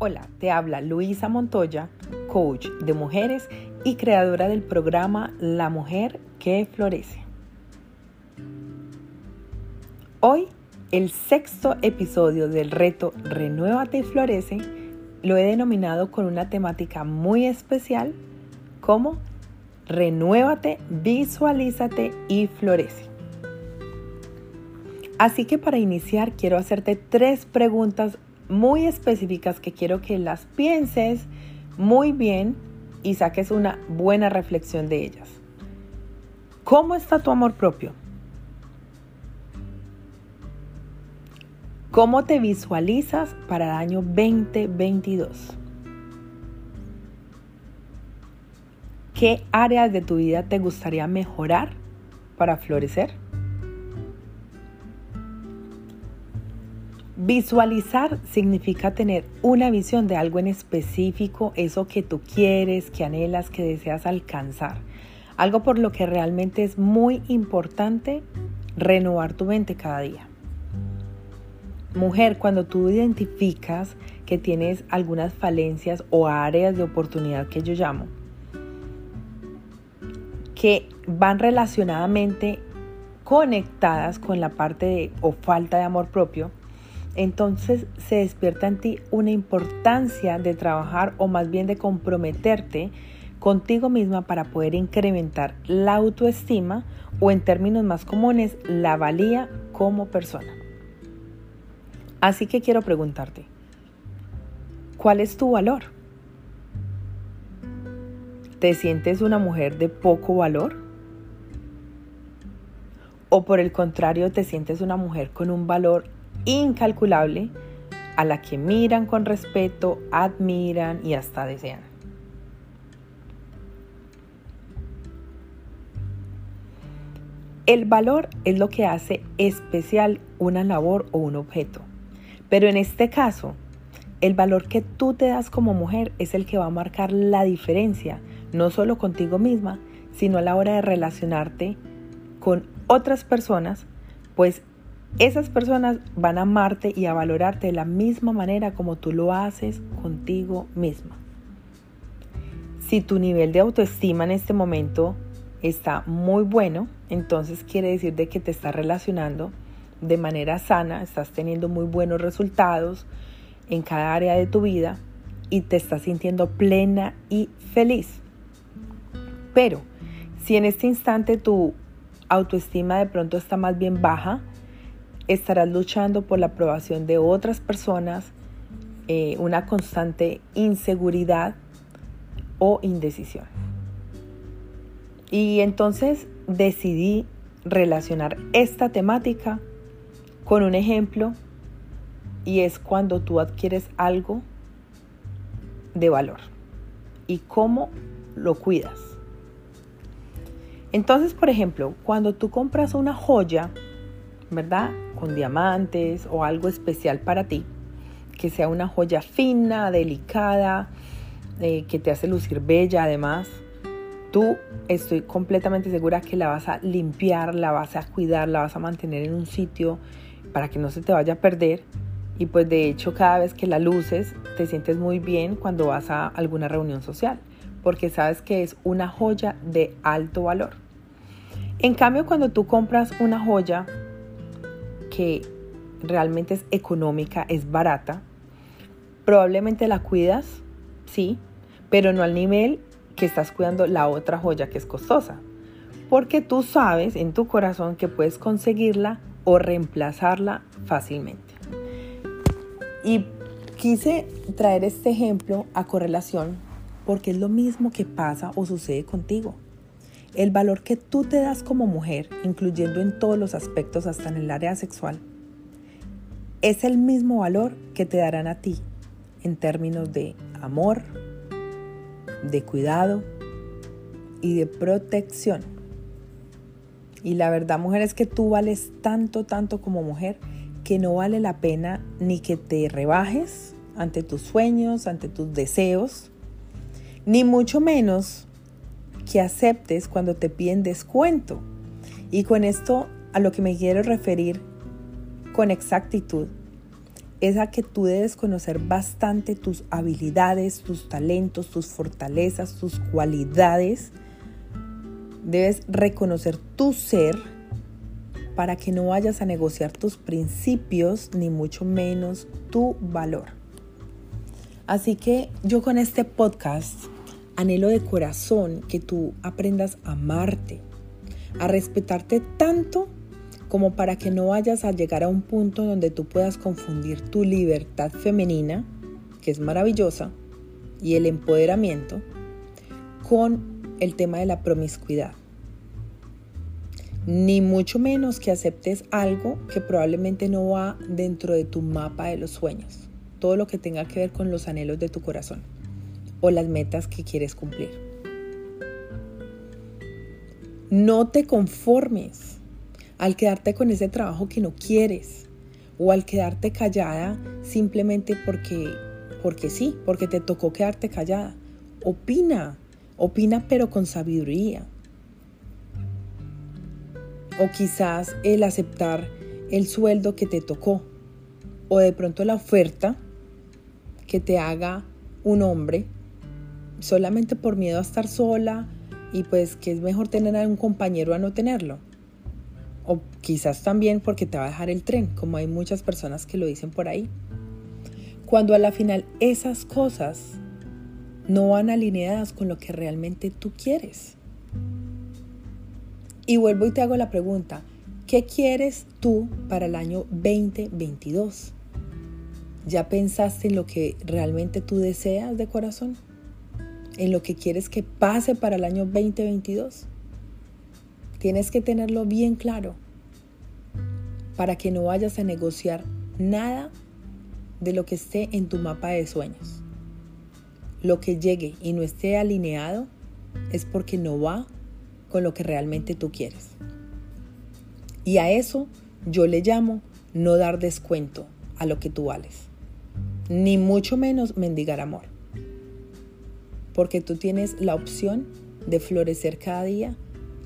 Hola, te habla Luisa Montoya, coach de mujeres y creadora del programa La Mujer que Florece. Hoy, el sexto episodio del reto Renuévate y Florece lo he denominado con una temática muy especial como Renuévate, visualízate y florece. Así que para iniciar quiero hacerte tres preguntas muy específicas que quiero que las pienses muy bien y saques una buena reflexión de ellas. ¿Cómo está tu amor propio? ¿Cómo te visualizas para el año 2022? ¿Qué áreas de tu vida te gustaría mejorar para florecer? Visualizar significa tener una visión de algo en específico, eso que tú quieres, que anhelas, que deseas alcanzar. Algo por lo que realmente es muy importante renovar tu mente cada día. Mujer, cuando tú identificas que tienes algunas falencias o áreas de oportunidad que yo llamo, que van relacionadamente conectadas con la parte de o falta de amor propio, entonces se despierta en ti una importancia de trabajar o más bien de comprometerte contigo misma para poder incrementar la autoestima o en términos más comunes la valía como persona. Así que quiero preguntarte, ¿cuál es tu valor? ¿Te sientes una mujer de poco valor? ¿O por el contrario te sientes una mujer con un valor incalculable a la que miran con respeto, admiran y hasta desean. El valor es lo que hace especial una labor o un objeto. Pero en este caso, el valor que tú te das como mujer es el que va a marcar la diferencia, no solo contigo misma, sino a la hora de relacionarte con otras personas, pues esas personas van a amarte y a valorarte de la misma manera como tú lo haces contigo misma. Si tu nivel de autoestima en este momento está muy bueno, entonces quiere decir de que te estás relacionando de manera sana, estás teniendo muy buenos resultados en cada área de tu vida y te estás sintiendo plena y feliz. Pero si en este instante tu autoestima de pronto está más bien baja, estarás luchando por la aprobación de otras personas, eh, una constante inseguridad o indecisión. Y entonces decidí relacionar esta temática con un ejemplo y es cuando tú adquieres algo de valor y cómo lo cuidas. Entonces, por ejemplo, cuando tú compras una joya, ¿verdad? Con diamantes o algo especial para ti, que sea una joya fina, delicada, eh, que te hace lucir bella además. Tú estoy completamente segura que la vas a limpiar, la vas a cuidar, la vas a mantener en un sitio para que no se te vaya a perder. Y pues de hecho cada vez que la luces te sientes muy bien cuando vas a alguna reunión social, porque sabes que es una joya de alto valor. En cambio, cuando tú compras una joya que realmente es económica, es barata, probablemente la cuidas, sí, pero no al nivel que estás cuidando la otra joya que es costosa. Porque tú sabes en tu corazón que puedes conseguirla o reemplazarla fácilmente. Y quise traer este ejemplo a correlación porque es lo mismo que pasa o sucede contigo. El valor que tú te das como mujer, incluyendo en todos los aspectos hasta en el área sexual, es el mismo valor que te darán a ti en términos de amor, de cuidado y de protección. Y la verdad, mujer, es que tú vales tanto, tanto como mujer que no vale la pena ni que te rebajes ante tus sueños, ante tus deseos, ni mucho menos que aceptes cuando te piden descuento. Y con esto a lo que me quiero referir con exactitud es a que tú debes conocer bastante tus habilidades, tus talentos, tus fortalezas, tus cualidades. Debes reconocer tu ser para que no vayas a negociar tus principios, ni mucho menos tu valor. Así que yo con este podcast anhelo de corazón que tú aprendas a amarte, a respetarte tanto como para que no vayas a llegar a un punto donde tú puedas confundir tu libertad femenina, que es maravillosa, y el empoderamiento, con el tema de la promiscuidad. Ni mucho menos que aceptes algo que probablemente no va dentro de tu mapa de los sueños, todo lo que tenga que ver con los anhelos de tu corazón o las metas que quieres cumplir. No te conformes al quedarte con ese trabajo que no quieres o al quedarte callada simplemente porque porque sí, porque te tocó quedarte callada. Opina, opina pero con sabiduría o quizás el aceptar el sueldo que te tocó o de pronto la oferta que te haga un hombre solamente por miedo a estar sola y pues que es mejor tener a un compañero a no tenerlo. O quizás también porque te va a dejar el tren, como hay muchas personas que lo dicen por ahí. Cuando a la final esas cosas no van alineadas con lo que realmente tú quieres. Y vuelvo y te hago la pregunta, ¿qué quieres tú para el año 2022? ¿Ya pensaste en lo que realmente tú deseas de corazón? ¿En lo que quieres que pase para el año 2022? Tienes que tenerlo bien claro para que no vayas a negociar nada de lo que esté en tu mapa de sueños. Lo que llegue y no esté alineado es porque no va con lo que realmente tú quieres. Y a eso yo le llamo no dar descuento a lo que tú vales. Ni mucho menos mendigar amor. Porque tú tienes la opción de florecer cada día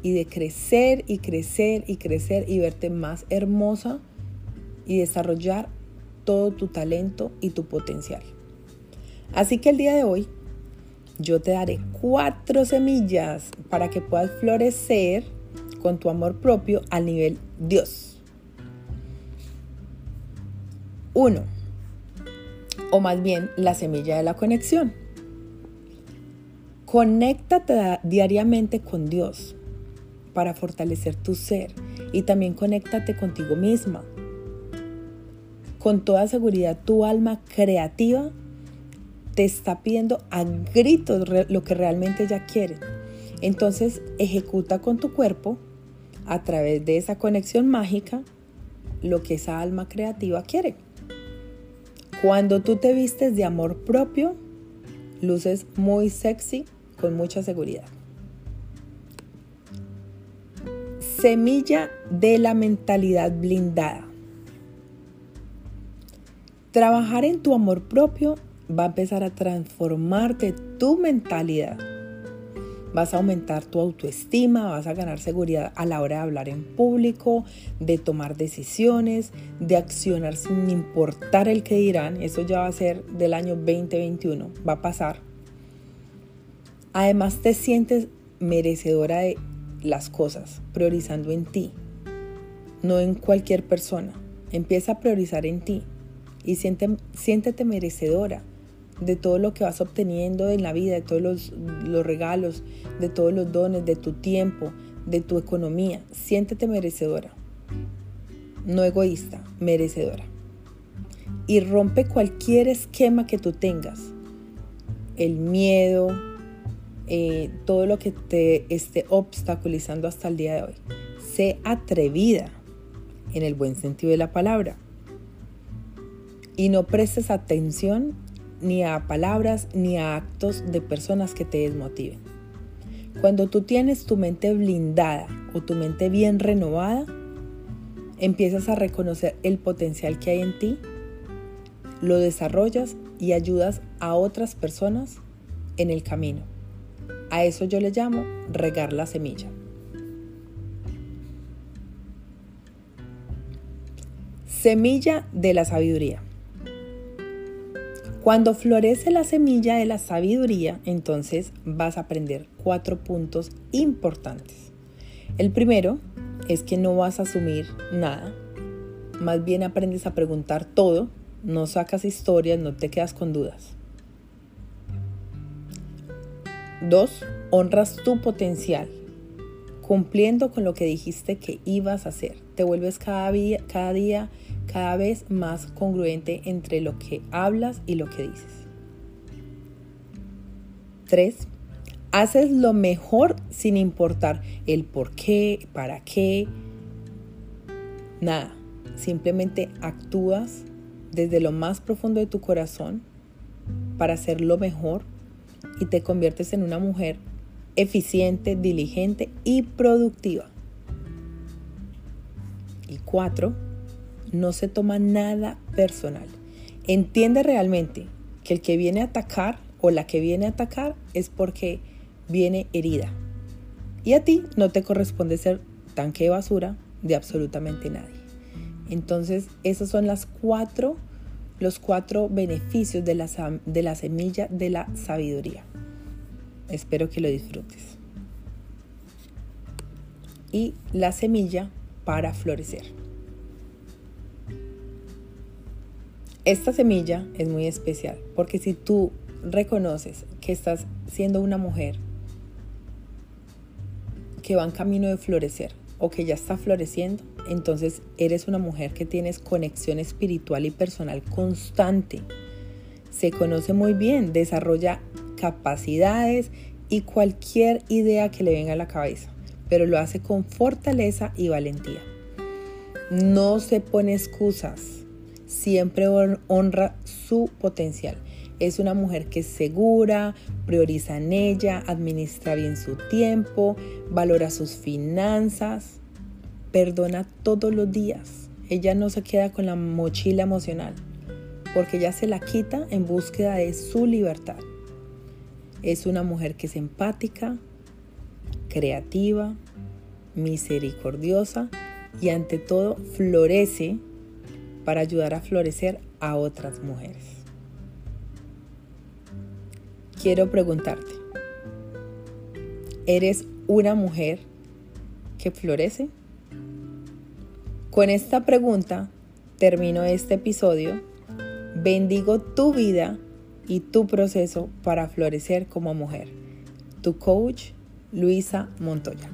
y de crecer y crecer y crecer y verte más hermosa y desarrollar todo tu talento y tu potencial. Así que el día de hoy yo te daré cuatro semillas para que puedas florecer con tu amor propio al nivel Dios. Uno, o más bien la semilla de la conexión. Conéctate diariamente con Dios para fortalecer tu ser y también conéctate contigo misma. Con toda seguridad tu alma creativa te está pidiendo a gritos lo que realmente ella quiere. Entonces ejecuta con tu cuerpo, a través de esa conexión mágica, lo que esa alma creativa quiere. Cuando tú te vistes de amor propio, luces muy sexy con mucha seguridad. Semilla de la mentalidad blindada. Trabajar en tu amor propio va a empezar a transformarte tu mentalidad. Vas a aumentar tu autoestima, vas a ganar seguridad a la hora de hablar en público, de tomar decisiones, de accionar sin importar el que dirán. Eso ya va a ser del año 2021, va a pasar. Además te sientes merecedora de las cosas, priorizando en ti, no en cualquier persona. Empieza a priorizar en ti y siéntete merecedora de todo lo que vas obteniendo en la vida, de todos los, los regalos, de todos los dones, de tu tiempo, de tu economía. Siéntete merecedora, no egoísta, merecedora. Y rompe cualquier esquema que tú tengas. El miedo, eh, todo lo que te esté obstaculizando hasta el día de hoy. Sé atrevida, en el buen sentido de la palabra. Y no prestes atención ni a palabras ni a actos de personas que te desmotiven. Cuando tú tienes tu mente blindada o tu mente bien renovada, empiezas a reconocer el potencial que hay en ti, lo desarrollas y ayudas a otras personas en el camino. A eso yo le llamo regar la semilla. Semilla de la sabiduría. Cuando florece la semilla de la sabiduría, entonces vas a aprender cuatro puntos importantes. El primero es que no vas a asumir nada, más bien aprendes a preguntar todo, no sacas historias, no te quedas con dudas. Dos, honras tu potencial, cumpliendo con lo que dijiste que ibas a hacer. Te vuelves cada día, cada día cada vez más congruente entre lo que hablas y lo que dices. 3. Haces lo mejor sin importar el por qué, para qué, nada. Simplemente actúas desde lo más profundo de tu corazón para hacer lo mejor y te conviertes en una mujer eficiente, diligente y productiva. Y cuatro, no se toma nada personal. Entiende realmente que el que viene a atacar o la que viene a atacar es porque viene herida. Y a ti no te corresponde ser tanque de basura de absolutamente nadie. Entonces, esos son las cuatro, los cuatro beneficios de la, de la semilla de la sabiduría. Espero que lo disfrutes. Y la semilla para florecer. Esta semilla es muy especial porque si tú reconoces que estás siendo una mujer que va en camino de florecer o que ya está floreciendo, entonces eres una mujer que tienes conexión espiritual y personal constante. Se conoce muy bien, desarrolla capacidades y cualquier idea que le venga a la cabeza, pero lo hace con fortaleza y valentía. No se pone excusas siempre honra su potencial. Es una mujer que es segura, prioriza en ella, administra bien su tiempo, valora sus finanzas, perdona todos los días. Ella no se queda con la mochila emocional, porque ella se la quita en búsqueda de su libertad. Es una mujer que es empática, creativa, misericordiosa y ante todo florece para ayudar a florecer a otras mujeres. Quiero preguntarte, ¿eres una mujer que florece? Con esta pregunta termino este episodio. Bendigo tu vida y tu proceso para florecer como mujer. Tu coach, Luisa Montoya.